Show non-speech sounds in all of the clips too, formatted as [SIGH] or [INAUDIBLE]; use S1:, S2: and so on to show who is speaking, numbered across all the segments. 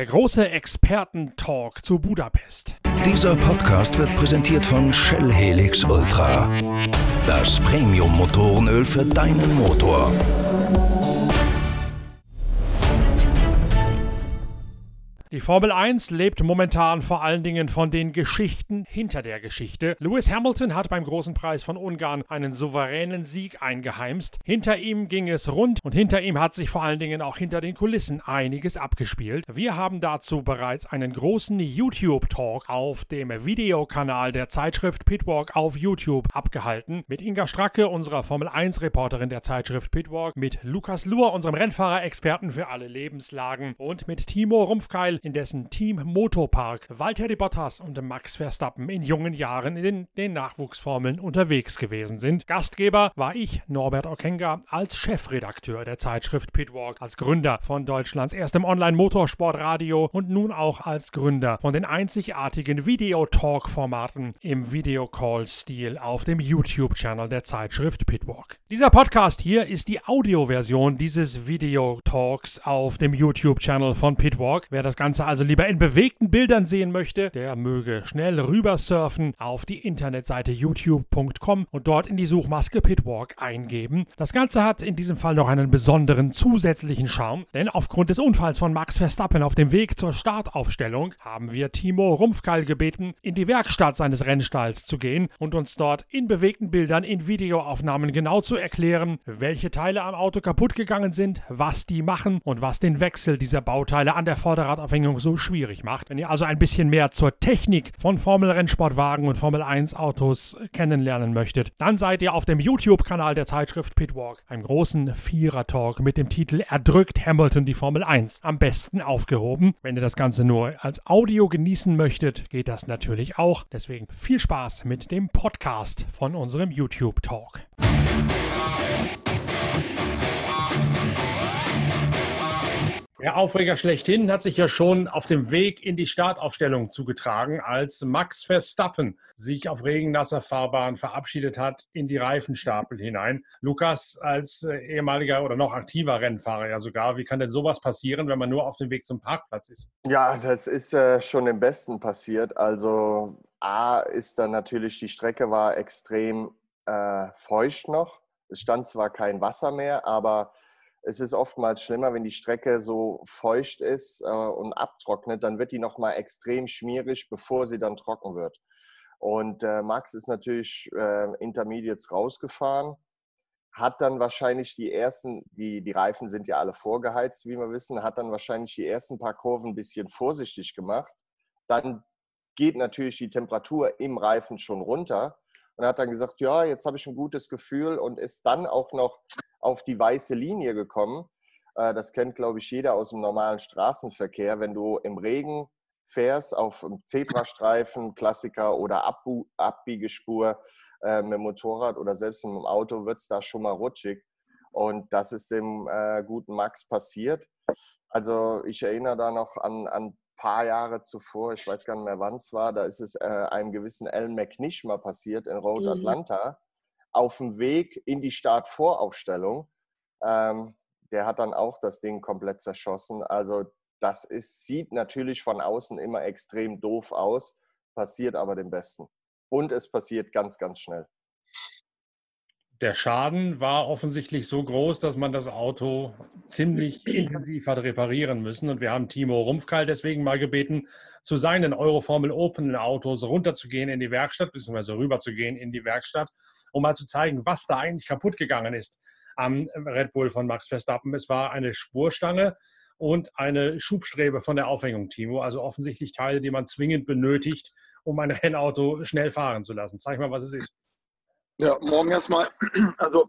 S1: Der große Experten-Talk zu Budapest.
S2: Dieser Podcast wird präsentiert von Shell Helix Ultra. Das Premium-Motorenöl für deinen Motor.
S1: Die Formel 1 lebt momentan vor allen Dingen von den Geschichten hinter der Geschichte. Lewis Hamilton hat beim großen Preis von Ungarn einen souveränen Sieg eingeheimst. Hinter ihm ging es rund und hinter ihm hat sich vor allen Dingen auch hinter den Kulissen einiges abgespielt. Wir haben dazu bereits einen großen YouTube-Talk auf dem Videokanal der Zeitschrift Pitwalk auf YouTube abgehalten. Mit Inga Stracke, unserer Formel 1-Reporterin der Zeitschrift Pitwalk, mit Lukas Luhr, unserem Rennfahrer-Experten für alle Lebenslagen und mit Timo Rumpfkeil, in dessen Team Motopark Valtteri Bottas und Max Verstappen in jungen Jahren in den Nachwuchsformeln unterwegs gewesen sind. Gastgeber war ich, Norbert Okenga, als Chefredakteur der Zeitschrift Pitwalk, als Gründer von Deutschlands erstem Online-Motorsportradio und nun auch als Gründer von den einzigartigen Video-Talk-Formaten im Videocall-Stil auf dem YouTube-Channel der Zeitschrift Pitwalk. Dieser Podcast hier ist die Audioversion dieses Video-Talks auf dem YouTube-Channel von Pitwalk. Wer das Ganze Ganze also lieber in bewegten Bildern sehen möchte, der möge schnell rübersurfen auf die Internetseite youtube.com und dort in die Suchmaske Pitwalk eingeben. Das Ganze hat in diesem Fall noch einen besonderen zusätzlichen Charme, denn aufgrund des Unfalls von Max Verstappen auf dem Weg zur Startaufstellung haben wir Timo Rumpfkeil gebeten, in die Werkstatt seines Rennstalls zu gehen und uns dort in bewegten Bildern in Videoaufnahmen genau zu erklären, welche Teile am Auto kaputt gegangen sind, was die machen und was den Wechsel dieser Bauteile an der Vorderradaufhängung Aufhängung so schwierig macht. Wenn ihr also ein bisschen mehr zur Technik von Formel-Rennsportwagen und Formel-1-Autos kennenlernen möchtet, dann seid ihr auf dem YouTube-Kanal der Zeitschrift Pitwalk, einem großen Vierer-Talk mit dem Titel Erdrückt Hamilton die Formel 1 am besten aufgehoben. Wenn ihr das Ganze nur als Audio genießen möchtet, geht das natürlich auch. Deswegen viel Spaß mit dem Podcast von unserem YouTube-Talk. Der Aufreger schlechthin hat sich ja schon auf dem Weg in die Startaufstellung zugetragen, als Max Verstappen sich auf regennasser Fahrbahn verabschiedet hat in die Reifenstapel hinein. Lukas, als äh, ehemaliger oder noch aktiver Rennfahrer ja sogar, wie kann denn sowas passieren, wenn man nur auf dem Weg zum Parkplatz ist?
S3: Ja, das ist äh, schon im Besten passiert. Also A ist dann natürlich, die Strecke war extrem äh, feucht noch. Es stand zwar kein Wasser mehr, aber es ist oftmals schlimmer, wenn die Strecke so feucht ist äh, und abtrocknet, dann wird die nochmal extrem schmierig, bevor sie dann trocken wird. Und äh, Max ist natürlich äh, Intermediates rausgefahren, hat dann wahrscheinlich die ersten, die, die Reifen sind ja alle vorgeheizt, wie wir wissen, hat dann wahrscheinlich die ersten paar Kurven ein bisschen vorsichtig gemacht. Dann geht natürlich die Temperatur im Reifen schon runter und hat dann gesagt, ja, jetzt habe ich ein gutes Gefühl und ist dann auch noch auf die weiße Linie gekommen. Äh, das kennt, glaube ich, jeder aus dem normalen Straßenverkehr. Wenn du im Regen fährst, auf einem Zebrastreifen, Klassiker oder Abbiegespur äh, mit dem Motorrad oder selbst mit dem Auto, wird es da schon mal rutschig. Und das ist dem äh, guten Max passiert. Also ich erinnere da noch an ein paar Jahre zuvor, ich weiß gar nicht mehr wann es war, da ist es äh, einem gewissen Alan McNish mal passiert in Road mhm. Atlanta auf dem Weg in die Startvoraufstellung. Ähm, der hat dann auch das Ding komplett zerschossen. Also das ist, sieht natürlich von außen immer extrem doof aus, passiert aber dem Besten. Und es passiert ganz, ganz schnell.
S1: Der Schaden war offensichtlich so groß, dass man das Auto ziemlich [CLEARS THROAT] intensiv hat reparieren müssen. Und wir haben Timo Rumpfkeil deswegen mal gebeten, zu seinen Euroformel Open Autos runterzugehen in die Werkstatt, beziehungsweise rüberzugehen in die Werkstatt um mal zu zeigen, was da eigentlich kaputt gegangen ist am Red Bull von Max Verstappen. Es war eine Spurstange und eine Schubstrebe von der Aufhängung, Timo. Also offensichtlich Teile, die man zwingend benötigt, um ein Rennauto schnell fahren zu lassen. Zeig mal, was es ist.
S4: Ja, morgen erstmal. [CLEARS THROAT] Also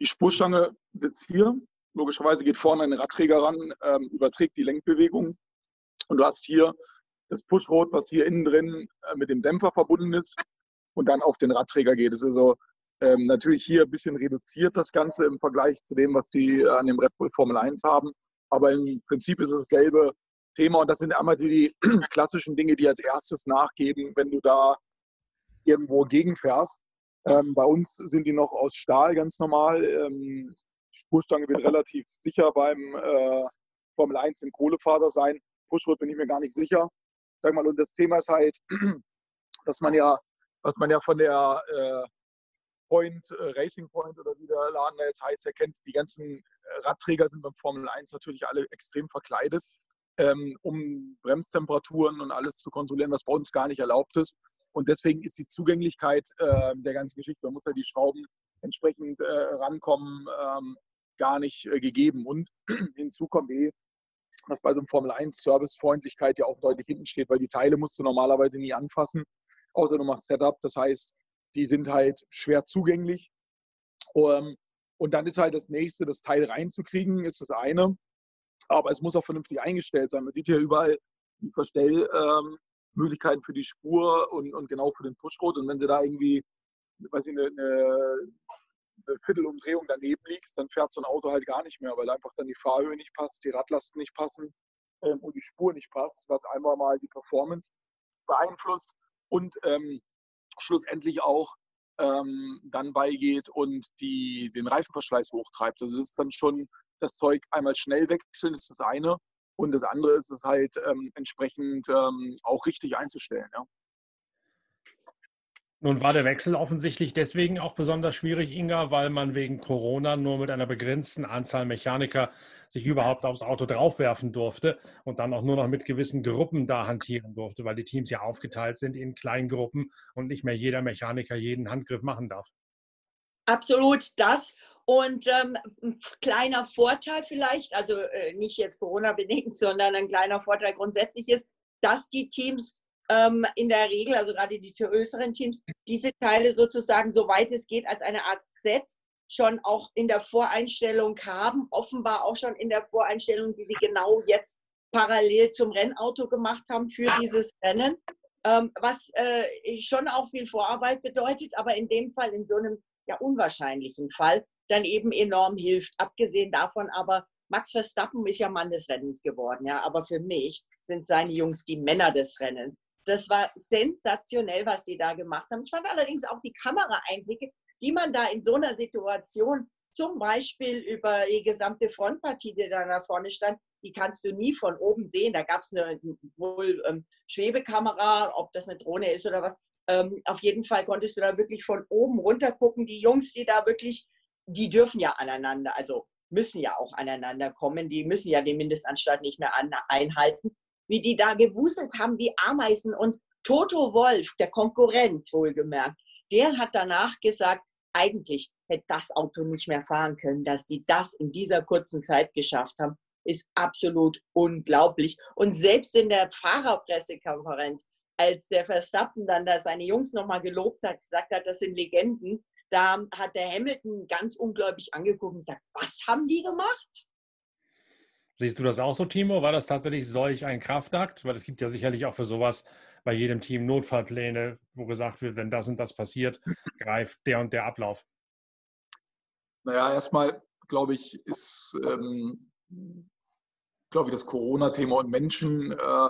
S4: die Spurstange sitzt hier. Logischerweise geht vorne ein Radträger ran, ähm, überträgt die Lenkbewegung. Und du hast hier das Pushrod, was hier innen drin äh, mit dem Dämpfer verbunden ist und dann auf den Radträger geht. Es ist also ähm, natürlich hier ein bisschen reduziert das Ganze im Vergleich zu dem, was die an dem Red Bull Formel 1 haben. Aber im Prinzip ist es dasselbe Thema und das sind einmal die [CLEARS THROAT] klassischen Dinge, die als erstes nachgeben, wenn du da irgendwo gegenfährst. Ähm, bei uns sind die noch aus Stahl ganz normal. Ähm, Spurstange wird relativ sicher beim, äh, Formel 1 in Kohlefaser sein. Pushrod bin ich mir gar nicht sicher. Sag mal, und das Thema ist halt, [CLEARS THROAT] dass man ja, was man ja von der äh, Point, äh, Racing Point oder wie der Laden da jetzt heißt, erkennt, die ganzen Radträger sind beim Formel 1 natürlich alle extrem verkleidet, ähm, um Bremstemperaturen und alles zu kontrollieren, was bei uns gar nicht erlaubt ist. Und deswegen ist die Zugänglichkeit äh, der ganzen Geschichte, man muss ja die Schrauben entsprechend äh, rankommen, ähm, gar nicht äh, gegeben. Und [CLEARS THROAT] hinzu kommt eh, dass bei so einem Formel 1 Servicefreundlichkeit ja auch deutlich hinten steht, weil die Teile musst du normalerweise nie anfassen, außer du machst Setup. Das heißt, die sind halt schwer zugänglich. Um, ähm, und dann ist halt das nächste, das Teil reinzukriegen, ist das eine. Aber es muss auch vernünftig eingestellt sein. Man sieht hier überall die Verstellmöglichkeiten ähm, für die Spur und, und genau für den Pushrot. Und wenn sie da irgendwie, weiß ich, eine, eine eine Viertelumdrehung daneben liegst, dann fährt so ein Auto halt gar nicht mehr, weil einfach dann die Fahrhöhe nicht passt, die Radlasten nicht passen ähm, und die Spur nicht passt, was einmal mal die Performance beeinflusst und ähm, schlussendlich auch ähm, dann beigeht und die, den Reifenverschleiß hochtreibt. Also es ist dann schon das Zeug einmal schnell wechseln, ist das eine. Und das andere ist es halt ähm, entsprechend ähm, auch richtig einzustellen. Ja.
S1: Nun war der Wechsel offensichtlich deswegen auch besonders schwierig, Inga, weil man wegen Corona nur mit einer begrenzten Anzahl Mechaniker sich überhaupt aufs Auto draufwerfen durfte und dann auch nur noch mit gewissen Gruppen da hantieren durfte, weil die Teams ja aufgeteilt sind in Kleingruppen und nicht mehr jeder Mechaniker jeden Handgriff machen darf.
S5: Absolut das. Und ähm, ein kleiner Vorteil vielleicht, also äh, nicht jetzt Corona-bedingt, [LAUGHS] sondern ein kleiner Vorteil grundsätzlich ist, dass die Teams ähm, in der Regel, also gerade die größeren Teams, diese Teile sozusagen, soweit es geht, als eine Art Set schon auch in der Voreinstellung haben, offenbar auch schon in der Voreinstellung, die sie genau jetzt parallel zum Rennauto gemacht haben für dieses Rennen, ähm, was äh, schon auch viel Vorarbeit bedeutet, aber in dem Fall, in so einem ja unwahrscheinlichen Fall, dann eben enorm hilft. Abgesehen davon aber, Max Verstappen ist ja Mann des Rennens geworden, ja, aber für mich sind seine Jungs die Männer des Rennens. Das war sensationell, was sie da gemacht haben. Ich fand allerdings auch die Kameraeinblicke, die man da in so einer Situation, zum Beispiel über die gesamte Frontpartie, die da nach vorne stand, die kannst du nie von oben sehen. Da gab es eine wohl ähm, Schwebekamera, ob das eine Drohne ist oder was. Ähm, auf jeden Fall konntest du da wirklich von oben runter gucken. Die Jungs, die da wirklich, die dürfen ja aneinander, also müssen ja auch aneinander kommen. Die müssen ja den Mindestanstalt nicht mehr an, einhalten wie die da gewuselt haben wie Ameisen. Und Toto Wolf, der Konkurrent wohlgemerkt, der hat danach gesagt, eigentlich hätte das Auto nicht mehr fahren können, dass die das in dieser kurzen Zeit geschafft haben, ist absolut unglaublich. Und selbst in der Fahrerpressekonferenz, als der Verstappen dann da seine Jungs nochmal gelobt hat, gesagt hat, das sind Legenden, da hat der Hamilton ganz ungläubig angeguckt und gesagt, was haben die gemacht?
S1: Siehst du das auch so, Timo? War das tatsächlich solch ein Kraftakt? Weil es gibt ja sicherlich auch für sowas bei jedem Team Notfallpläne, wo gesagt wird, wenn das und das passiert, [LAUGHS] greift der und der Ablauf.
S4: Naja, erstmal glaube ich, ist ähm, glaube ich das Corona-Thema und Menschen, äh,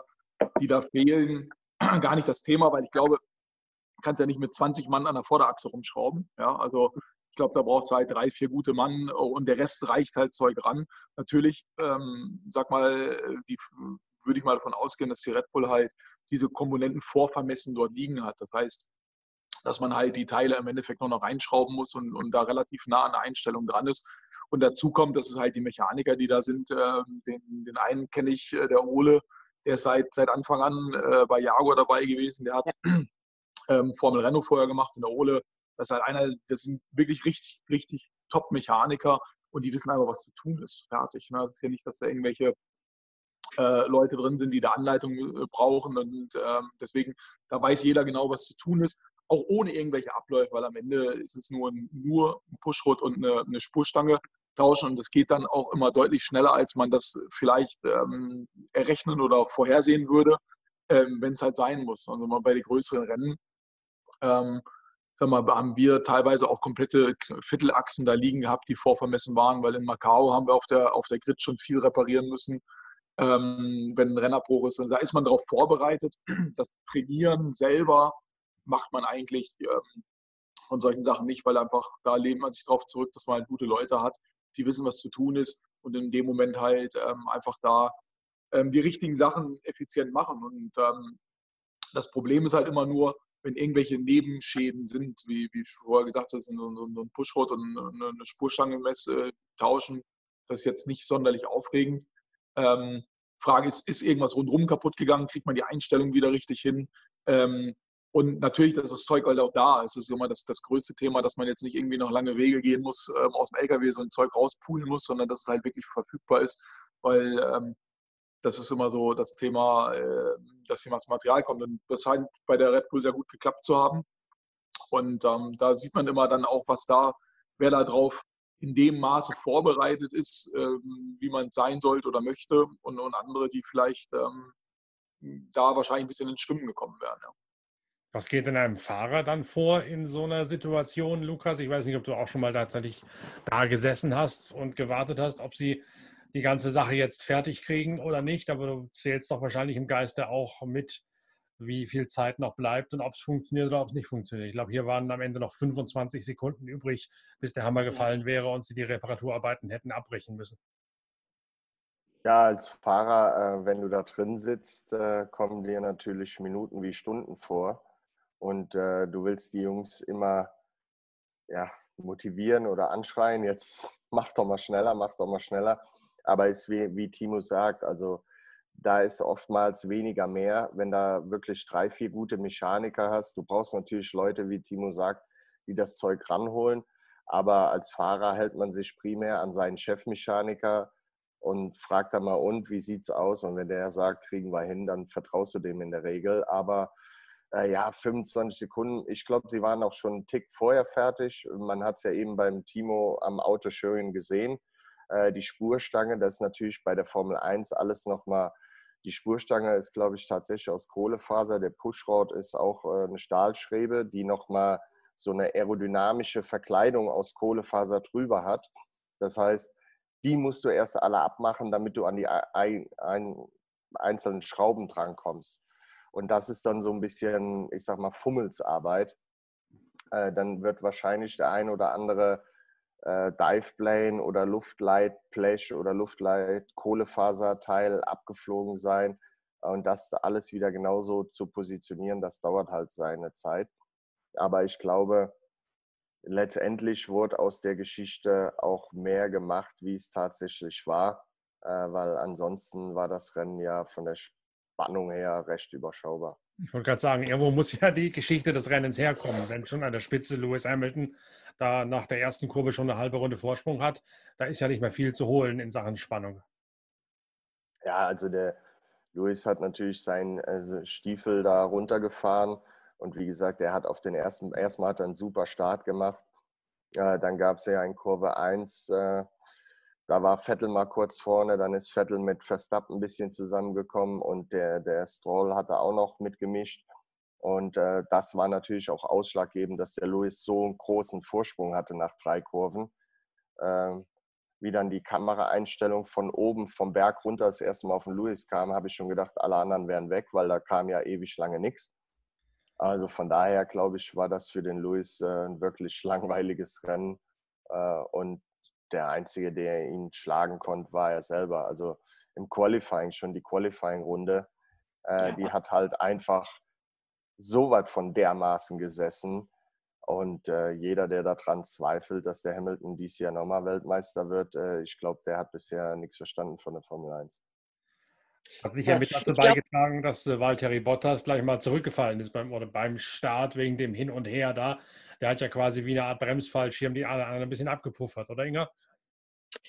S4: die da fehlen, [CLEARS THROAT] gar nicht das Thema, weil ich glaube, kannst ja nicht mit 20 Mann an der Vorderachse rumschrauben. Ja, also ich glaube, da brauchst du halt drei, vier gute Mann äh, und der Rest reicht halt Zeug ran. Natürlich, ähm, sag mal, die, würde ich mal davon ausgehen, dass die Red Bull halt diese Komponenten vorvermessen dort liegen hat. Das heißt, dass man halt die Teile im Endeffekt nur noch reinschrauben muss und, und da relativ nah an der Einstellung dran ist. Und dazu kommt, dass es halt die Mechaniker, die da sind. Äh, den, den einen kenne ich, äh, der Ole, der ist seit, seit Anfang an äh, bei Jaguar dabei gewesen. Der hat [CLEARS THROAT] ähm, Formel Renault vorher gemacht und der Ole das ist halt einer, das sind wirklich richtig, richtig Top-Mechaniker und die wissen einfach, was zu tun ist. Fertig. Ne? Es ist ja nicht, dass da irgendwelche äh, Leute drin sind, die da Anleitung äh, brauchen. Und äh, deswegen, da weiß jeder genau, was zu tun ist, auch ohne irgendwelche Abläufe, weil am Ende ist es nur ein, nur ein Pushrod und eine, eine, Spurstange tauschen und das geht dann auch immer deutlich schneller, als man das vielleicht ähm, errechnen oder vorhersehen würde, ähm, wenn es halt sein muss. Also mal bei den größeren Rennen ähm, sag mal, haben wir teilweise auch komplette Viertelachsen da liegen gehabt, die vorvermessen waren, weil in Macau haben wir auf der, auf der Grid schon viel reparieren müssen. Ähm, wenn ein Rennerbruch ist, da ist man darauf vorbereitet. [CLEARS THROAT] Das Trainieren selber macht man eigentlich ähm, von solchen Sachen nicht, weil einfach da lehnt man sich darauf zurück, dass man halt gute Leute hat, die wissen, was zu tun ist. und in dem Moment halt ähm, einfach da ähm, die richtigen Sachen effizient machen. Und ähm, das Problem ist halt immer nur, wenn irgendwelche Nebenschäden sind, wie, wie ich vorher gesagt habe, so, ein Pushrod und eine, eine Spurstange äh, tauschen, das ist jetzt nicht sonderlich aufregend. Ähm, Frage ist, ist irgendwas rundherum kaputt gegangen? Kriegt man die Einstellung wieder richtig hin? Ähm, und natürlich, dass das Zeug halt auch da ist. Es ist immer das, das größte Thema, dass man jetzt nicht irgendwie noch lange Wege gehen muss, ähm, aus dem LKW so ein Zeug rauspulen muss, sondern dass es halt wirklich verfügbar ist, weil ähm, das ist immer so das Thema, äh, dass hier das Material kommt. Und das scheint bei der Red Bull sehr gut geklappt zu haben. Und ähm, da sieht man immer dann auch, was da, wer da drauf in dem Maße vorbereitet ist, ähm, wie man sein sollte oder möchte. Und, und andere, die vielleicht ähm, da wahrscheinlich ein bisschen ins Schwimmen gekommen wären. Ja.
S1: Was geht denn einem Fahrer dann vor in so einer Situation, Lukas? Ich weiß nicht, ob du auch schon mal tatsächlich da gesessen hast und gewartet hast, ob sie die ganze Sache jetzt fertig kriegen oder nicht, aber du zählst doch wahrscheinlich im Geiste auch mit, wie viel Zeit noch bleibt und ob es funktioniert oder ob es nicht funktioniert. Ich glaube, hier waren am Ende noch 25 Sekunden übrig, bis der Hammer gefallen wäre und sie die Reparaturarbeiten hätten abbrechen müssen.
S3: Ja, als Fahrer, äh, wenn du da drin sitzt, äh, kommen dir natürlich Minuten wie Stunden vor. Und äh, du willst die Jungs immer ja, motivieren oder anschreien, jetzt mach doch mal schneller, mach doch mal schneller. Aber es wie, wie Timo sagt, also da ist oftmals weniger mehr, wenn da wirklich drei, vier gute Mechaniker hast. Du brauchst natürlich Leute, wie Timo sagt, die das Zeug ranholen. Aber als Fahrer hält man sich primär an seinen Chefmechaniker und fragt dann mal, und wie sieht's aus? Und wenn der sagt, kriegen wir hin, dann vertraust du dem in der Regel. Aber äh, ja, 25 Sekunden. Ich glaube, sie waren auch schon einen Tick vorher fertig. Man hat es ja eben beim Timo am Auto schön gesehen. Äh, die Spurstange, das ist natürlich bei der Formel 1 alles nochmal. Die Spurstange ist, glaube ich, tatsächlich aus Kohlefaser. Der Pushrod ist auch äh, eine Stahlschrebe, die nochmal so eine aerodynamische Verkleidung aus Kohlefaser drüber hat. Das heißt, die musst du erst alle abmachen, damit du an die ein, ein, einzelnen Schrauben drankommst. Und das ist dann so ein bisschen, ich sag mal, Fummelsarbeit. Äh, dann wird wahrscheinlich der ein oder andere äh, Diveplane oder Luftleitblech oder Luftleit-Kohlefaserteil abgeflogen sein. Und das alles wieder genauso zu positionieren, das dauert halt seine Zeit. Aber ich glaube, letztendlich wurde aus der Geschichte auch mehr gemacht, wie es tatsächlich war, äh, weil ansonsten war das Rennen ja von der Spannung her recht überschaubar.
S1: Ich wollte gerade sagen, irgendwo muss ja die Geschichte des Rennens herkommen. Wenn schon an der Spitze Lewis Hamilton da nach der ersten Kurve schon eine halbe Runde Vorsprung hat, da ist ja nicht mehr viel zu holen in Sachen Spannung.
S3: Ja, also der Lewis hat natürlich seinen also Stiefel da runtergefahren und wie gesagt, er hat auf den ersten, erstmal hat er einen super Start gemacht. Äh, dann gab es ja in Kurve 1 äh, da war Vettel mal kurz vorne, dann ist Vettel mit Verstappen ein bisschen zusammengekommen und der, der Stroll hatte auch noch mitgemischt. Und äh, das war natürlich auch ausschlaggebend, dass der Lewis so einen großen Vorsprung hatte nach drei Kurven. Äh, wie dann die Kameraeinstellung von oben vom Berg runter das erste Mal auf den Lewis kam, habe ich schon gedacht, alle anderen wären weg, weil da kam ja ewig lange nichts. Also von daher, glaube ich, war das für den Lewis äh, ein wirklich langweiliges Rennen. Äh, und der Einzige, der ihn schlagen konnte, war er selber. Also im Qualifying, schon die Qualifying-Runde, äh, die hat halt einfach so weit von dermaßen gesessen. Und äh, jeder, der daran zweifelt, dass der Hamilton dieses Jahr nochmal Weltmeister wird, äh, ich glaube, der hat bisher nichts verstanden von der Formel 1.
S1: Das hat sicher ja, mit dazu beigetragen, dass äh, Valtteri Bottas gleich mal zurückgefallen ist beim, oder beim Start wegen dem Hin und Her da. Der hat ja quasi wie eine Art Bremsfallschirm die anderen ein bisschen abgepuffert, oder Inga?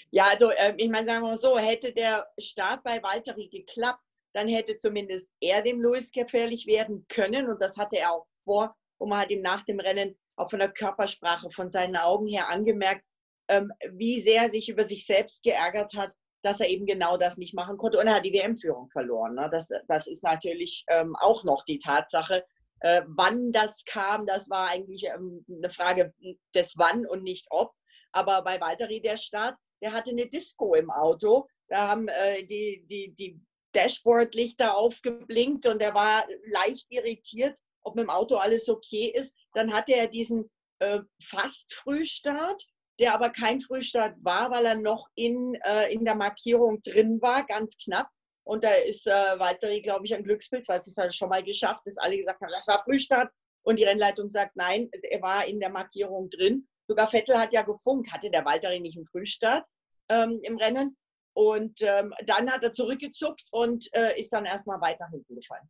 S5: Ja, also äh, ich meine, sagen wir mal so, hätte der Start bei Valtteri geklappt, dann hätte zumindest er dem Lewis gefährlich werden können und das hatte er auch vor und man hat ihm nach dem Rennen auch von der Körpersprache, von seinen Augen her angemerkt, ähm, wie sehr er sich über sich selbst geärgert hat, dass er eben genau das nicht machen konnte und er hat die WM-Führung verloren. Ne? Das, das ist natürlich ähm, auch noch die Tatsache. Äh, wann das kam, das war eigentlich ähm, eine Frage des Wann und nicht ob. Aber bei Valtteri der Start, der hatte eine Disco im Auto. Da haben äh, die, die, die Dashboard-Lichter aufgeblinkt und er war leicht irritiert, ob mit dem Auto alles okay ist. Dann hatte er diesen äh, Fast-Frühstart der aber kein Frühstart war, weil er noch in, äh, in der Markierung drin war, ganz knapp. Und da ist äh, Valtteri, glaube ich, ein Glückspilz, weil es hat schon mal geschafft, dass alle gesagt haben, das war Frühstart. Und die Rennleitung sagt, nein, er war in der Markierung drin. Sogar Vettel hat ja gefunkt, hatte der Valtteri nicht einen Frühstart ähm, im Rennen. Und ähm, dann hat er zurückgezuckt und äh, ist dann erstmal weiter hinten gefallen.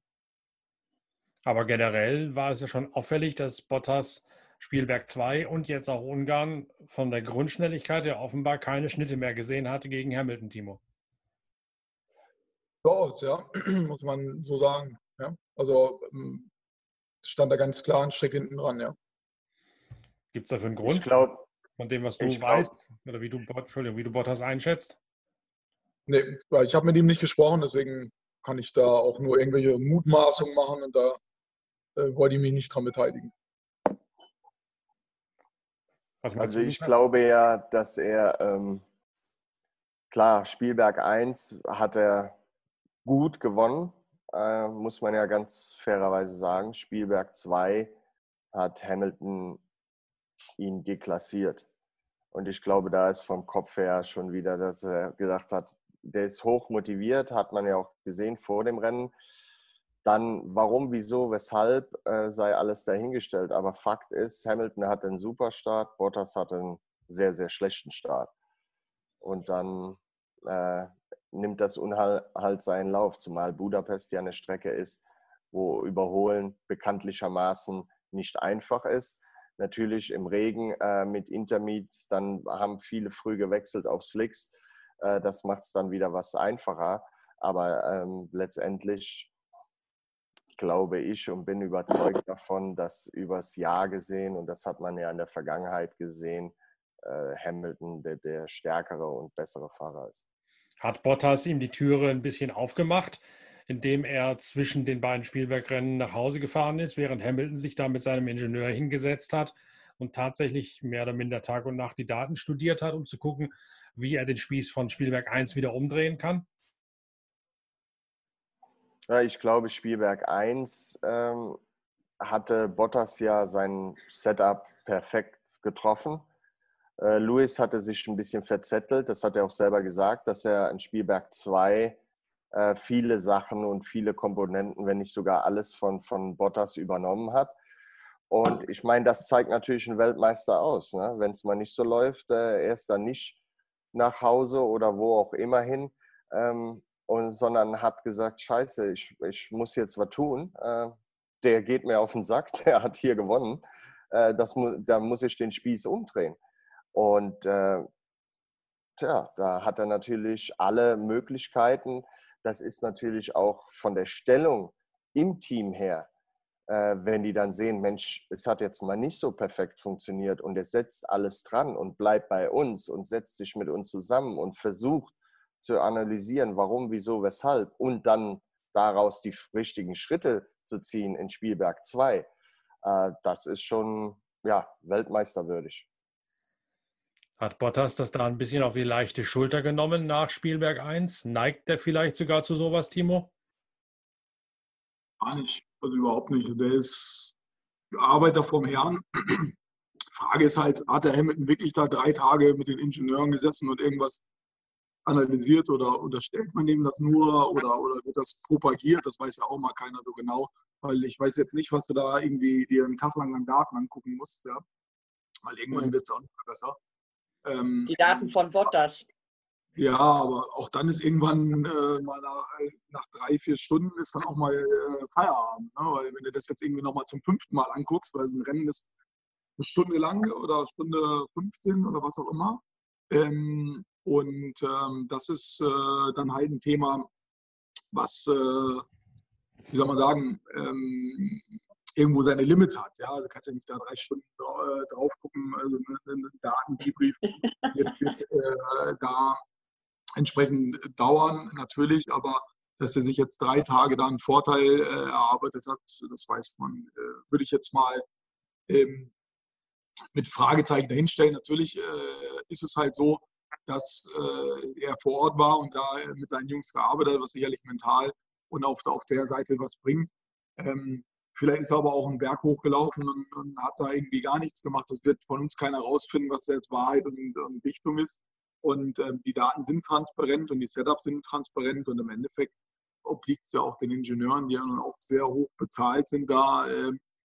S1: Aber generell war es ja schon auffällig, dass Bottas Spielberg 2 und jetzt auch Ungarn von der Grundschnelligkeit ja offenbar keine Schnitte mehr gesehen hatte gegen Hamilton, Timo.
S4: So aus, ja, [CLEARS THROAT] muss man so sagen. Ja. Also ähm, stand da ganz klar ein Strick hinten dran, ja.
S1: Gibt es dafür einen Grund?
S3: Ich glaube,
S1: von dem, was du weißt, oder wie du, Entschuldigung, wie du Bottas einschätzt?
S4: Nee, weil ich habe mit ihm nicht gesprochen, deswegen kann ich da auch nur irgendwelche Mutmaßungen machen und da äh, wollte ich mich nicht dran beteiligen.
S3: also ich glaube ja, dass er, ähm, klar, Spielberg 1 hat er gut gewonnen, äh, muss man ja ganz fairerweise sagen. Spielberg 2 hat Hamilton ihn deklassiert. Und ich glaube, da ist vom Kopf her schon wieder, dass er gesagt hat, der ist hoch motiviert, hat man ja auch gesehen vor dem Rennen. Dann warum, wieso, weshalb, äh, sei alles dahingestellt. Aber Fakt ist, Hamilton hat einen super Start, Bottas hat einen sehr, sehr schlechten Start. Und dann äh, nimmt das Unhalt seinen Lauf, zumal Budapest ja eine Strecke ist, wo Überholen bekanntlichermaßen nicht einfach ist. Natürlich im Regen äh, mit Intermeets, dann haben viele früh gewechselt auf Slicks. Äh, das macht es dann wieder was einfacher. Aber ähm, letztendlich glaube ich und bin überzeugt davon, dass übers Jahr gesehen, und das hat man ja in der Vergangenheit gesehen, äh, Hamilton der, der stärkere und bessere Fahrer ist.
S1: Hat Bottas ihm die Türe ein bisschen aufgemacht, indem er zwischen den beiden Spielbergrennen nach Hause gefahren ist, während Hamilton sich da mit seinem Ingenieur hingesetzt hat und tatsächlich mehr oder minder Tag und Nacht die Daten studiert hat, um zu gucken, wie er den Spieß von Spielberg 1 wieder umdrehen kann?
S3: Ja, ich glaube, Spielberg 1 ähm, hatte Bottas ja sein Setup perfekt getroffen. Äh, Lewis hatte sich ein bisschen verzettelt, das hat er auch selber gesagt, dass er in Spielberg 2 äh, viele Sachen und viele Komponenten, wenn nicht sogar alles von, von Bottas übernommen hat. Und ich meine, das zeigt natürlich einen Weltmeister aus. Ne? Wenn es mal nicht so läuft, äh, er ist dann nicht nach Hause oder wo auch immer hin. Ähm, und, sondern hat gesagt, scheiße, ich, ich muss jetzt was tun. Äh, der geht mir auf den Sack, [LAUGHS] der hat hier gewonnen. Äh, das, da muss ich den Spieß umdrehen. Und äh, tja, da hat er natürlich alle Möglichkeiten. Das ist natürlich auch von der Stellung im Team her, äh, wenn die dann sehen, Mensch, es hat jetzt mal nicht so perfekt funktioniert und er setzt alles dran und bleibt bei uns und setzt sich mit uns zusammen und versucht, zu analysieren, warum, wieso, weshalb und dann daraus die richtigen Schritte zu ziehen in Spielberg 2, äh, das ist schon ja, weltmeisterwürdig.
S1: Hat Bottas das da ein bisschen auf die leichte Schulter genommen nach Spielberg 1? Neigt der vielleicht sogar zu sowas, Timo?
S4: Gar nicht, also überhaupt nicht. Der ist Arbeiter vom Herrn. [CLEARS THROAT] Frage ist halt, hat der Hamilton wirklich da drei Tage mit den Ingenieuren gesessen und irgendwas analysiert oder unterstellt man dem das nur oder, oder wird das propagiert? Das weiß ja auch mal keiner so genau, weil ich weiß jetzt nicht, was du da irgendwie dir einen Tag lang an Daten angucken musst, ja. Weil irgendwann mhm. wird es auch nicht besser.
S5: Ähm, Die Daten von Bottas.
S4: Ja, aber auch dann ist irgendwann äh, mal nach, nach, drei, vier Stunden ist dann auch mal äh, Feierabend. Ne? Weil wenn du das jetzt irgendwie nochmal zum fünften Mal anguckst, weil so ein Rennen ist eine Stunde lang oder Stunde 15 oder was auch immer, ähm, und ähm, das ist äh, dann halt ein Thema, was, äh, wie soll man sagen, ähm, irgendwo seine Limits hat. Ja, also kannst ja nicht da drei Stunden äh, drauf gucken, also ein Datendebrief wird, [LAUGHS] wird äh, da entsprechend dauern, natürlich, aber dass er sich jetzt drei Tage da einen Vorteil äh, erarbeitet hat, das weiß man, äh, würde ich jetzt mal ähm, mit Fragezeichen dahinstellen. Natürlich ist es halt so, dass äh, er vor Ort war und da mit seinen Jungs gearbeitet hat, was sicherlich mental und auf, auf der Seite was bringt. Ähm, Vielleicht ist er aber auch einen Berg hochgelaufen und, und, hat da irgendwie gar nichts gemacht. Das wird von uns keiner rausfinden, was da jetzt Wahrheit und, und Dichtung ist. Und ähm, die Daten sind transparent und die Setups sind transparent und im Endeffekt obliegt es ja auch den Ingenieuren, die ja nun auch sehr hoch bezahlt sind, da äh,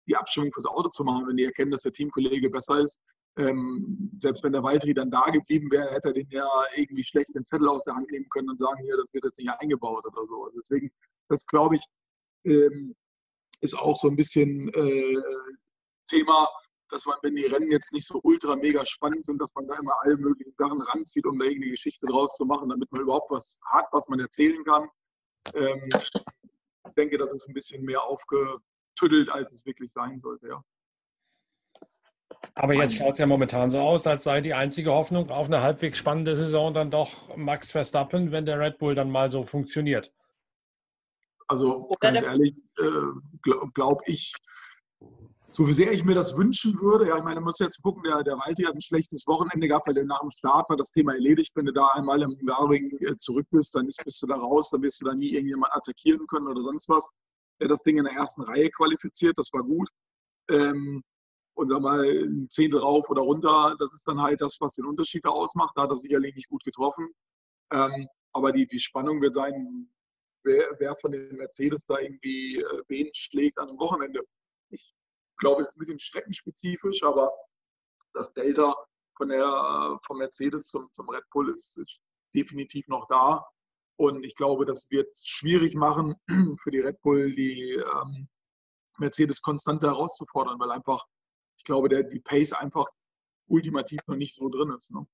S4: die Abstimmung fürs Auto zu machen. Wenn die erkennen, dass der Teamkollege besser ist, ähm, selbst wenn der Waltri dann da geblieben wäre, hätte er den ja irgendwie schlecht den Zettel aus der Hand nehmen können und sagen, hier, das wird jetzt nicht eingebaut oder so. Also deswegen, das glaube ich, ähm, ist auch so ein bisschen äh, Thema, dass man, wenn die Rennen jetzt nicht so ultra mega spannend sind, dass man da immer alle möglichen Sachen ranzieht, um da irgendeine Geschichte draus zu machen, damit man überhaupt was hat, was man erzählen kann. Ähm, ich denke, das ist ein bisschen mehr aufgetüttelt, als es wirklich sein sollte, ja.
S1: Aber jetzt schaut es ja momentan so aus, als sei die einzige Hoffnung auf eine halbwegs spannende Saison dann doch Max Verstappen, wenn der Red Bull dann mal so funktioniert.
S4: Also ganz ehrlich, äh, glaube glaub ich, so sehr ich mir das wünschen würde, ja, ich meine, man muss jetzt gucken, der, der Walti hat ein schlechtes Wochenende gehabt, weil nach dem Start war das Thema erledigt. Wenn du da einmal im Garring äh, zurück bist, dann ist, bist du da raus, dann wirst du da nie irgendjemand attackieren können oder sonst was. Er hat das Ding in der ersten Reihe qualifiziert, das war gut. Ähm, und sag mal, ein Zehntel rauf oder runter, das ist dann halt das, was den Unterschied da ausmacht. Da hat er sicherlich nicht gut getroffen. Ähm, aber die, die Spannung wird sein, wer, wer von den Mercedes da irgendwie äh, wen schlägt an einem Wochenende. Ich glaube, das ist ein bisschen streckenspezifisch, aber das Delta von der, vom Mercedes zum, zum Red Bull ist, ist definitiv noch da. Und ich glaube, das wird es schwierig machen [CLEARS THROAT] für die Red Bull, die ähm, Mercedes konstant herauszufordern, weil einfach, ich glaube, der, die Pace einfach ultimativ noch nicht so drin ist. Ne?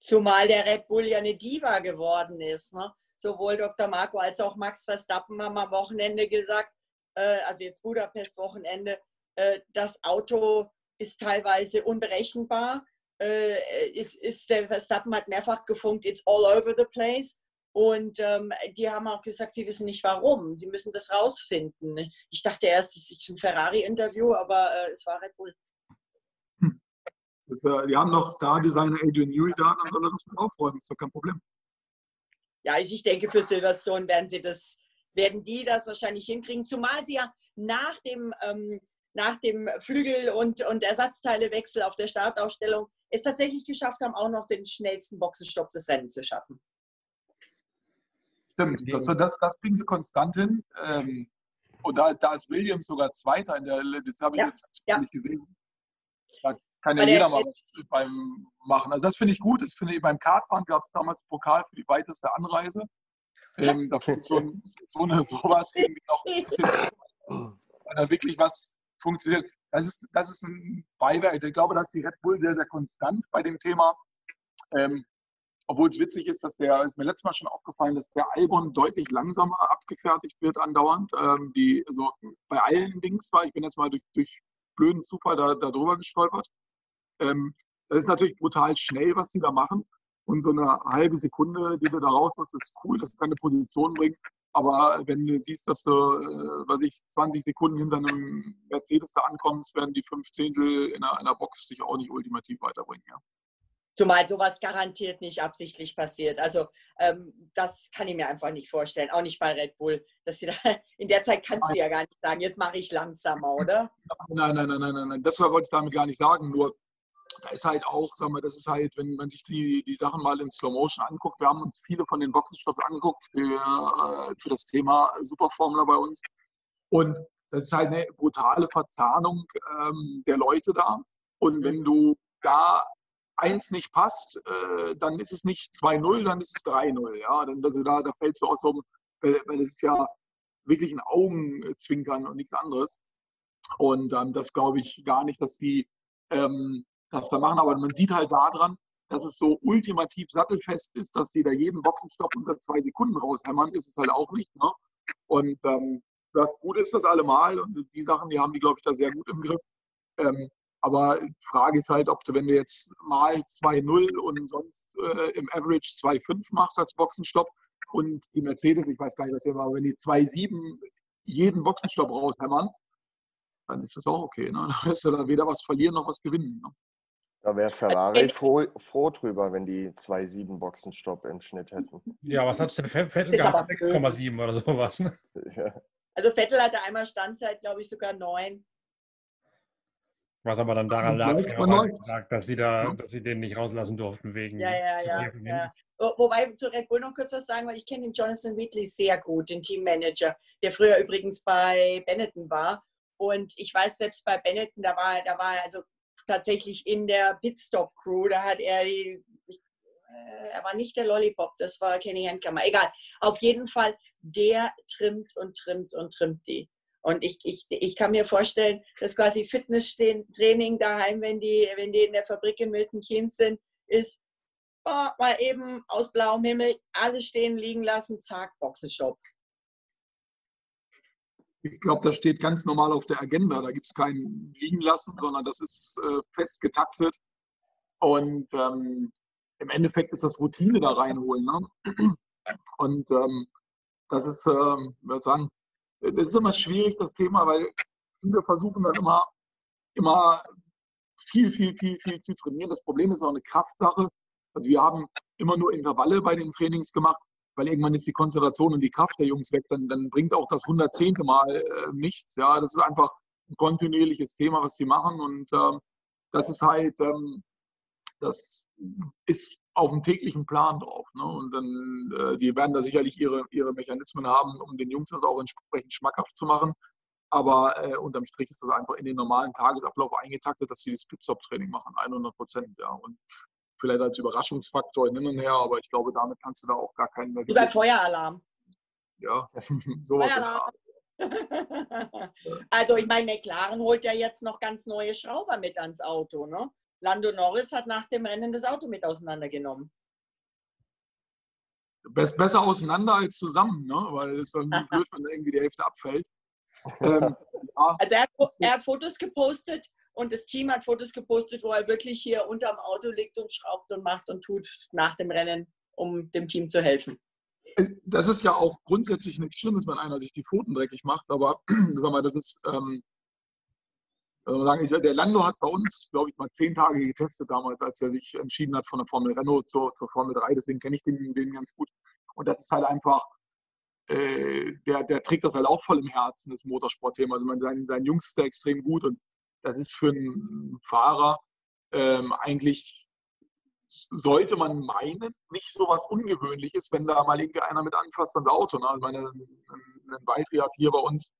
S5: Zumal der Red Bull ja eine Diva geworden ist. Ne? Sowohl Dr. Marco als auch Max Verstappen haben am Wochenende gesagt, äh, also jetzt Budapest-Wochenende, äh, das Auto ist teilweise unberechenbar. Äh, ist, ist, der Verstappen hat mehrfach gefunkt, it's all over the place. Und ähm, die haben auch gesagt, sie wissen nicht warum. Sie müssen das rausfinden. Ich dachte erst, es ist ein Ferrari-Interview, aber äh, es war Red Bull.
S4: Hm. Das, äh, die haben noch Star-Designer Adrian Newey da, dann soll er das mal aufräumen. Ist doch kein Problem.
S5: Ja, also ich denke, für Silverstone werden sie das werden die das wahrscheinlich hinkriegen, zumal sie ja nach dem, ähm, nach dem Flügel- und, und Ersatzteilewechsel auf der Startaufstellung es tatsächlich geschafft haben, auch noch den schnellsten Boxenstopp des Rennens zu schaffen.
S4: Stimmt, das, das, das kriegen sie konstant hin. Ähm, und da, da ist Williams sogar Zweiter in der, das habe ich ja, jetzt ja. nicht gesehen. Da kann ja jeder mal was beim machen. Also das finde ich gut. Das finde ich beim Kartfahren gab es damals Pokal für die weiteste Anreise. Ähm, [LAUGHS] da so, so eine [LAUGHS] sowas irgendwie noch, weil da wirklich was funktioniert. Das ist, das ist ein Beiwerk. Ich glaube, dass die Red Bull sehr, sehr konstant bei dem Thema. Ähm, obwohl es witzig ist, dass der, ist mir letztes Mal schon aufgefallen, dass der Albon deutlich langsamer abgefertigt wird andauernd. Ähm, die, also bei allen Dings war, ich bin jetzt mal durch, durch blöden Zufall da, da drüber gestolpert. Ähm, das ist natürlich brutal schnell, was die da machen. Und so eine halbe Sekunde, die du da rausmachst, ist cool, dass du deine Position bringt. Aber wenn du siehst, dass du, äh, weiß ich, 20 Sekunden hinter einem Mercedes da ankommst, werden die fünf Zehntel in einer, in einer Box sich auch nicht ultimativ weiterbringen. Ja.
S5: Zumal sowas garantiert nicht absichtlich passiert. Also ähm, das kann ich mir einfach nicht vorstellen. Auch nicht bei Red Bull. Dass sie da, [LAUGHS] in der Zeit kannst du ja gar nicht sagen, jetzt mache ich langsamer, oder?
S4: Nein, nein, nein, nein, nein, nein. Das wollte ich damit gar nicht sagen. Nur da ist halt auch, sagen wir, das ist halt, wenn man sich die, die Sachen mal in Slow Motion anguckt, wir haben uns viele von den Boxenstoffen angeguckt für, äh, für das Thema Superformula bei uns. Und das ist halt eine brutale Verzahnung ähm, der Leute da. Und wenn du da eins nicht passt, äh, dann ist es nicht 2-0, dann ist es 3-0. Ja? also da, da fällt so aus, weil, weil es ist ja wirklich ein Augenzwinkern und nichts anderes. Und ähm, das glaube ich gar nicht, dass die ähm, das da machen. Aber man sieht halt daran, dass es so ultimativ sattelfest ist, dass sie da jeden Boxenstopp unter zwei Sekunden raushämmern, ist es halt auch nicht. Ne? Und ähm, gut ist das allemal und die Sachen, die haben die, glaube ich, da sehr gut im Griff. Ähm, aber die Frage ist halt, ob du, wenn du jetzt mal 2-0 und sonst äh, im Average 2-5 machst als Boxenstopp und die Mercedes, ich weiß gar nicht, was hier war, aber wenn die 2-7 jeden Boxenstopp raushämmern, dann ist das auch okay. Ne? Dann wirst du da weder was verlieren noch was gewinnen. Ne?
S3: Da wäre Ferrari froh, froh drüber, wenn die 2,7 Boxenstopp im Schnitt hätten.
S1: Ja, was hat denn Vettel gehabt? 6,7 oder sowas. Ne? Ja.
S5: Also Vettel hatte einmal Standzeit, glaube ich, sogar neun.
S1: Was aber dann daran lag, dass sie da, ja. dass sie den nicht rauslassen durften wegen.
S5: Ja, ja, ja. ja. Wobei zu Red Bull noch kurz was sagen, weil ich kenne den Jonathan Wheatley sehr gut, den Teammanager, der früher übrigens bei Benetton war. Und ich weiß selbst bei Benetton, da war, da war er also tatsächlich in der Pitstop-Crew, da hat er die, äh, er war nicht der Lollipop, das war Kenny Handkammer. Egal. Auf jeden Fall, der trimmt und trimmt und trimmt die. Und ich, ich, ich kann mir vorstellen, dass quasi Fitnesstraining daheim, wenn die, wenn die in der Fabrik in Milton Keynes sind, ist oh, mal eben aus blauem Himmel alles stehen liegen lassen, zack, Boxenstopp.
S4: Ich glaube, das steht ganz normal auf der Agenda. Da gibt es kein Liegen lassen, sondern das ist äh, fest getaktet. Und ähm, im Endeffekt ist das Routine da reinholen. Ne? [CLEARS THROAT] Und ähm, das ist, ähm, was sagen, das ist immer schwierig, das Thema, weil viele versuchen dann immer, immer viel, viel, viel, viel zu trainieren. Das Problem ist auch eine Kraftsache. Also wir haben immer nur Intervalle bei den Trainings gemacht, weil irgendwann ist die Konzentration und die Kraft der Jungs weg. Dann, dann bringt auch das 110. Mal äh, nichts. Ja, das ist einfach ein kontinuierliches Thema, was die machen. Und ähm, das ist halt, ähm, das ist auf dem täglichen Plan drauf. Ne? Und dann, äh, die werden da sicherlich ihre, ihre Mechanismen haben, um den Jungs das auch entsprechend schmackhaft zu machen. Aber äh, unterm Strich ist das einfach in den normalen Tagesablauf eingetaktet, dass sie das Pit-Stop-Training machen, 100 Prozent. Ja. Und vielleicht als Überraschungsfaktor hin und her, aber ich glaube, damit kannst du da auch gar keinen mehr.
S5: Wie bei Feueralarm.
S4: Ja, [LAUGHS] sowas. Feueralarm. [LAUGHS]
S5: also ich meine, McLaren holt ja jetzt noch ganz neue Schrauber mit ans Auto. Ne? Lando Norris hat nach dem Rennen das Auto mit auseinandergenommen.
S4: Besser auseinander als zusammen, ne? weil es war blöd, wenn irgendwie die Hälfte abfällt. [LAUGHS]
S5: Ähm, ja. Also er hat, er hat, Fotos gepostet und das Team hat Fotos gepostet, wo er wirklich hier unterm Auto liegt und schraubt und macht und tut nach dem Rennen, um dem Team zu helfen.
S4: Das ist ja auch grundsätzlich nichts Schlimmes, wenn einer sich die Pfoten dreckig macht, aber [CLEARS THROAT] sag mal, das ist ähm, sagen, ich, der Lando hat bei uns, glaube ich, mal zehn Tage getestet damals, als er sich entschieden hat von der Formel Renault zur, zur Formel 3. Deswegen kenne ich den, den ganz gut. Und das ist halt einfach, äh, der, der trägt das halt auch voll im Herzen, das Motorsportthema. Also man, sein, sein Jungs ist da extrem gut und das ist für einen Fahrer ähm, eigentlich sollte man meinen, nicht so was Ungewöhnliches, wenn da mal irgendwie einer mit anfasst ans Auto. Ne? Also meine, ein Weitri hat hier bei uns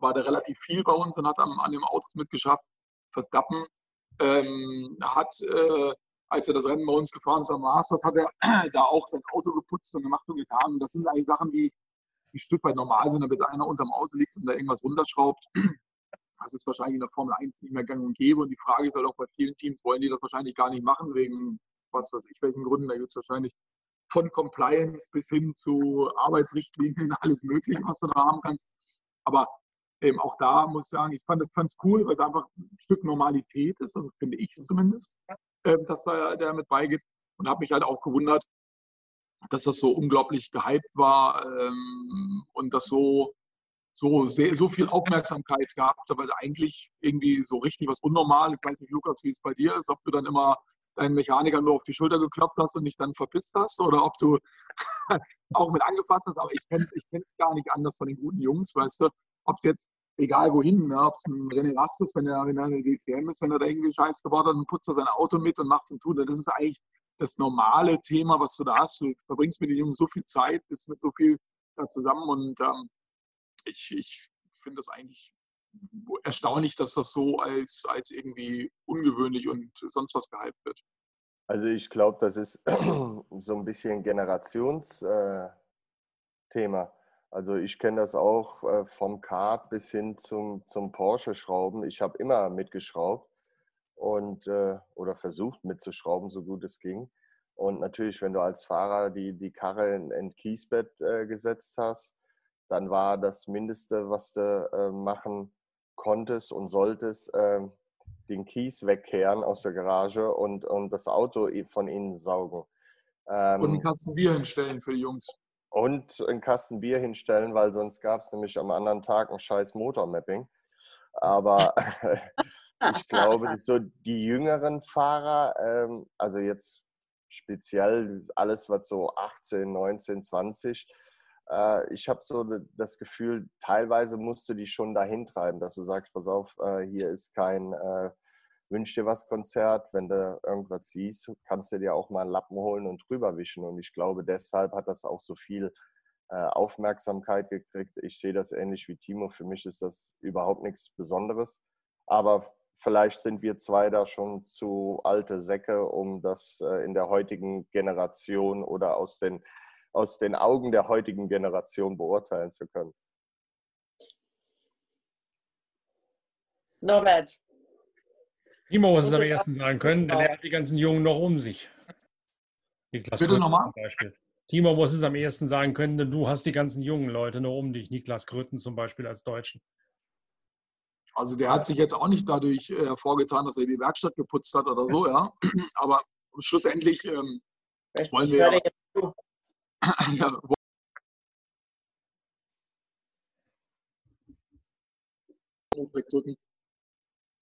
S4: war der relativ viel bei uns und hat an, an dem Autos mitgeschafft. Verstappen ähm, hat, äh, als er das Rennen bei uns gefahren ist am Masters, hat er [CLEARS THROAT] da auch sein Auto geputzt und gemacht und getan. Und das sind eigentlich Sachen, die, die ein Stück weit normal sind, wenn jetzt einer unterm Auto liegt und da irgendwas runterschraubt. Das ist wahrscheinlich in der Formel 1 nicht mehr gang und gäbe. Und die Frage ist halt auch bei vielen Teams, wollen die das wahrscheinlich gar nicht machen, wegen was weiß ich welchen Gründen. Da gibt es wahrscheinlich von Compliance bis hin zu Arbeitsrichtlinien, [LAUGHS] alles Mögliche, was du da haben kannst. Aber ähm, auch da muss ich sagen, ich fand es cool, weil es einfach ein Stück Normalität ist, also finde ich zumindest, ähm, dass da der mit beigeht. Und habe mich halt auch gewundert, dass das so unglaublich gehypt war ähm, und dass so, so, sehr, so viel Aufmerksamkeit gab, weil es eigentlich irgendwie so richtig was Unnormales, ich weiß nicht, Lukas, wie es bei dir ist, ob du dann immer deinen Mechaniker nur auf die Schulter gekloppt hast und dich dann verpisst hast oder ob du [LAUGHS] auch mit angefasst hast, aber ich kenne es ich gar nicht anders von den guten Jungs, weißt du, ob es jetzt, egal wohin, ne, ob es ein René Rast ist, wenn er in der DTM ist, wenn er da irgendwie Scheiß gebaut hat, dann putzt er sein Auto mit und macht und tut. Das ist eigentlich das normale Thema, was du da hast. Du verbringst mit den Jungs so viel Zeit, bist mit so viel da zusammen und ähm, ich, ich finde das eigentlich erstaunlich, dass das so als, als irgendwie ungewöhnlich und sonst was gehypt wird.
S3: Also ich glaube, das ist [CLEARS THROAT] so ein bisschen Generationsthema. Äh, also ich kenne das auch äh, vom Kart bis hin zum, zum Porsche-Schrauben. Ich habe immer mitgeschraubt und äh, oder versucht mitzuschrauben, so gut es ging. Und natürlich, wenn du als Fahrer die, die Karre in ein Kiesbett gesetzt hast, dann war das Mindeste, was du äh, machen konntest und solltest, äh, den Kies wegkehren aus der Garage und, und das Auto von innen saugen.
S4: Ähm, und einen Kasten Bier hinstellen für die Jungs.
S3: Und einen Kasten Bier hinstellen, weil sonst gab es nämlich am anderen Tag ein scheiß Motormapping. Aber [LAUGHS] ich glaube, so die jüngeren Fahrer, ähm, also jetzt speziell alles, was so 18, 19, 20, äh, ich habe so das Gefühl, teilweise musst du die schon dahin treiben, dass du sagst, pass auf, äh, hier ist kein äh, Wünsch dir was Konzert. Wenn du irgendwas siehst, kannst du dir auch mal einen Lappen holen und drüber wischen. Und ich glaube, deshalb hat das auch so viel äh, Aufmerksamkeit gekriegt. Ich sehe das ähnlich wie Timo. Für mich ist das überhaupt nichts Besonderes. Aber vielleicht sind wir zwei da schon zu alte Säcke, um das äh, in der heutigen Generation oder aus den aus den Augen der heutigen Generation beurteilen zu können.
S5: Norbert.
S1: Timo muss es am ersten sagen können, denn er hat die ganzen Jungen noch um sich.
S4: Niklas Bitte nochmal?
S1: Timo muss es am ersten sagen können, denn du hast die ganzen jungen Leute noch um dich. Niklas Grütten zum Beispiel als Deutschen.
S4: Also der hat sich jetzt auch nicht dadurch äh, hervorgetan, dass er die Werkstatt geputzt hat oder so, ja. Aber schlussendlich ähm, wollen wir ja, [LAUGHS]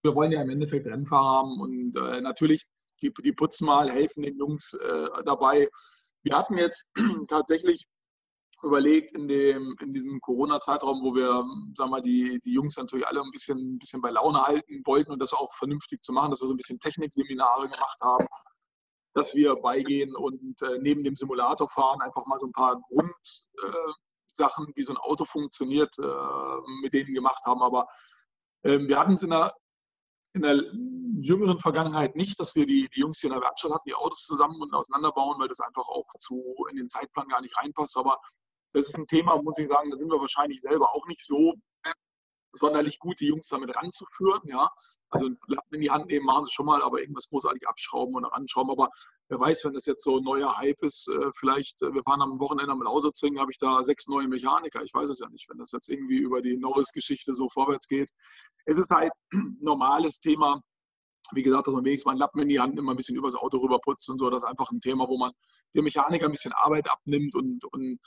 S4: wir wollen ja im Endeffekt Rennfahrer haben und äh, natürlich, die, die putzen mal, helfen den Jungs äh, dabei. Wir hatten jetzt [CLEARS THROAT] tatsächlich überlegt in, dem, in diesem Corona-Zeitraum, wo wir sagen wir, die, die Jungs natürlich alle ein bisschen, ein bisschen bei Laune halten wollten und das auch vernünftig zu machen, dass wir so ein bisschen Technikseminare gemacht haben, dass wir beigehen und äh, neben dem Simulatorfahren einfach mal so ein paar Grundsachen, äh, wie so ein Auto funktioniert, äh, mit denen gemacht haben. Aber ähm, wir hatten es in der, in der jüngeren Vergangenheit nicht, dass wir die, die Jungs hier in der Werkstatt hatten, die Autos zusammen und auseinanderbauen, weil das einfach auch zu in den Zeitplan gar nicht reinpasst. Aber das ist ein Thema, muss ich sagen, da sind wir wahrscheinlich selber auch nicht so sonderlich gut, die Jungs damit ranzuführen. Ja. Also Lappen in die Hand nehmen, machen sie schon mal, aber irgendwas großartig abschrauben oder anschrauben. Aber wer weiß, wenn das jetzt so ein neuer Hype ist, äh, vielleicht, äh, wir fahren am Wochenende am Lausitzring, habe ich da sechs neue Mechaniker. Ich weiß es ja nicht, wenn das jetzt irgendwie über die Norris-Geschichte so vorwärts geht. Es ist halt ein normales Thema. Wie gesagt, dass man wenigstens mal einen Lappen in die Hand mal ein bisschen übers Auto rüberputzt und so. Das ist einfach ein Thema, wo man dem Mechaniker ein bisschen Arbeit abnimmt und, und,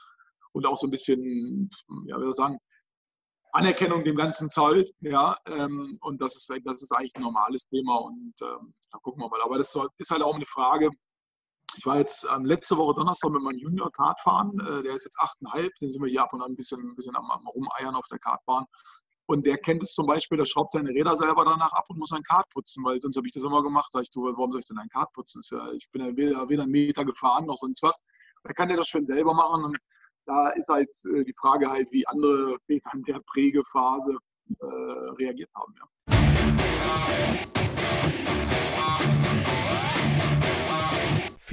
S4: und auch so ein bisschen, ja, wie soll ich sagen, Anerkennung dem Ganzen zollt. Ja, ähm, und das ist, das ist eigentlich ein normales Thema und ähm, da gucken wir mal. Aber das ist halt auch eine Frage. Ich war jetzt ähm, letzte Woche Donnerstag mit meinem Junior Kart fahren. Äh, der ist jetzt 8,5. Den sind wir hier ab und an ein bisschen, ein bisschen am, am Rumeiern auf der Kartbahn. Und der kennt es zum Beispiel, der schraubt seine Räder selber danach ab und muss ein Kart putzen, weil sonst habe ich das immer gemacht. Sag ich, du, warum soll ich denn ein Kart putzen? Ich bin ja weder, weder einen Meter gefahren noch sonst was. Da kann der das schön selber machen. Und da ist halt äh, die Frage halt, wie andere in der Prägephase äh, reagiert haben. Ja.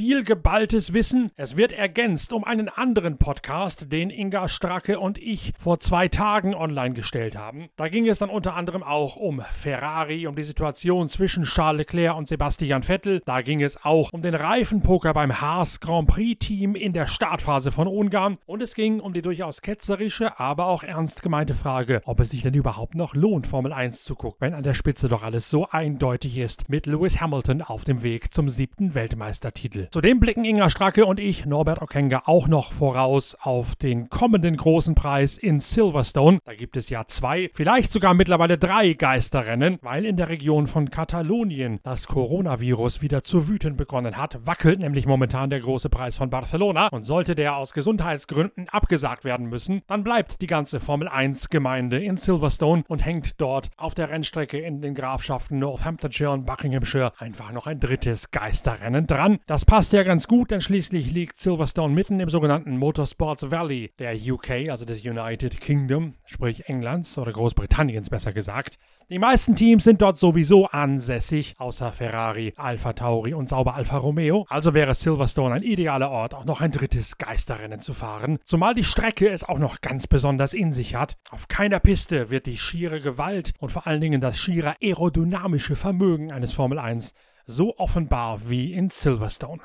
S1: Viel geballtes Wissen. Es wird ergänzt um einen anderen Podcast, den Inga Stracke und ich vor zwei Tagen online gestellt haben. Da ging es dann unter anderem auch um Ferrari, um die Situation zwischen Charles Leclerc und Sebastian Vettel. Da ging es auch um den Reifenpoker beim Haas Grand Prix Team in der Startphase von Ungarn. Und es ging um die durchaus ketzerische, aber auch ernst gemeinte Frage, ob es sich denn überhaupt noch lohnt, Formel 1 zu gucken, wenn an der Spitze doch alles so eindeutig ist, mit Lewis Hamilton auf dem Weg zum siebten Weltmeistertitel. Zudem blicken Inga Stracke und ich, Norbert Okenga, auch noch voraus auf den kommenden großen Preis in Silverstone. Da gibt es ja zwei, vielleicht sogar mittlerweile drei Geisterrennen, weil in der Region von Katalonien das Coronavirus wieder zu wüten begonnen hat. Wackelt nämlich momentan der große Preis von Barcelona und sollte der aus Gesundheitsgründen abgesagt werden müssen, dann bleibt die ganze Formel 1 Gemeinde in Silverstone und hängt dort auf der Rennstrecke in den Grafschaften Northamptonshire und Buckinghamshire einfach noch ein drittes Geisterrennen dran. Das passt passt ja ganz gut, denn schließlich liegt Silverstone mitten im sogenannten Motorsports Valley der UK, also des United Kingdom, sprich Englands oder Großbritanniens besser gesagt. Die meisten Teams sind dort sowieso ansässig, außer Ferrari, Alpha Tauri und sauber Alfa Romeo. Also wäre Silverstone ein idealer Ort, auch noch ein drittes Geisterrennen zu fahren. Zumal die Strecke es auch noch ganz besonders in sich hat. Auf keiner Piste wird die schiere Gewalt und vor allen Dingen das schiere aerodynamische Vermögen eines Formel 1 so offenbar wie in Silverstone.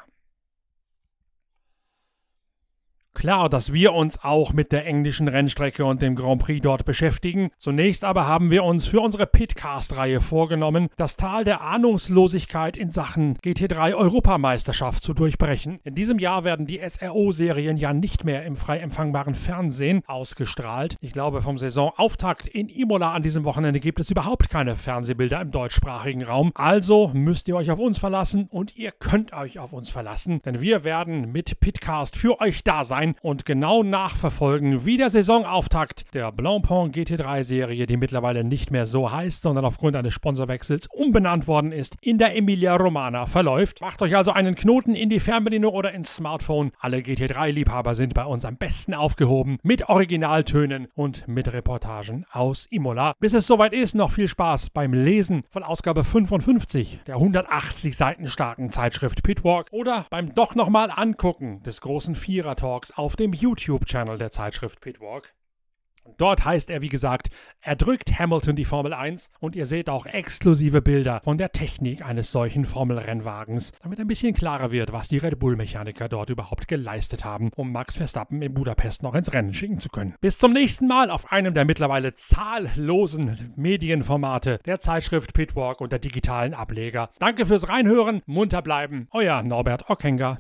S1: Klar, dass wir uns auch mit der englischen Rennstrecke und dem Grand Prix dort beschäftigen. Zunächst aber haben wir uns für unsere Pitcast-Reihe vorgenommen, das Tal der Ahnungslosigkeit in Sachen GT3 Europameisterschaft zu durchbrechen. In diesem Jahr werden die SRO-Serien ja nicht mehr im frei empfangbaren Fernsehen ausgestrahlt. Ich glaube, vom Saisonauftakt in Imola an diesem Wochenende gibt es überhaupt keine Fernsehbilder im deutschsprachigen Raum. Also müsst ihr euch auf uns verlassen und ihr könnt euch auf uns verlassen, denn wir werden mit Pitcast für euch da sein sein und genau nachverfolgen, wie der Saisonauftakt der Blancpain GT3-Serie, die mittlerweile nicht mehr so heißt, sondern aufgrund eines Sponsorwechsels umbenannt worden ist, in der Emilia Romana verläuft. Macht euch also einen Knoten in die Fernbedienung oder ins Smartphone. Alle GT3-Liebhaber sind bei uns am besten aufgehoben mit Originaltönen und mit Reportagen aus Imola. Bis es soweit ist, noch viel Spaß beim Lesen von Ausgabe 55 der 180 Seiten starken Zeitschrift Pitwalk oder beim doch nochmal angucken des großen Vierer-Talks auf dem YouTube-Channel der Zeitschrift Pitwalk. Dort heißt er, wie gesagt, er drückt Hamilton die Formel 1 und ihr seht auch exklusive Bilder von der Technik eines solchen Formelrennwagens, damit ein bisschen klarer wird, was die Red Bull-Mechaniker dort überhaupt geleistet haben, um Max Verstappen in Budapest noch ins Rennen schicken zu können. Bis zum nächsten Mal auf einem der mittlerweile zahllosen Medienformate der Zeitschrift Pitwalk und der digitalen Ableger. Danke fürs Reinhören, munter bleiben, euer Norbert Ockenger.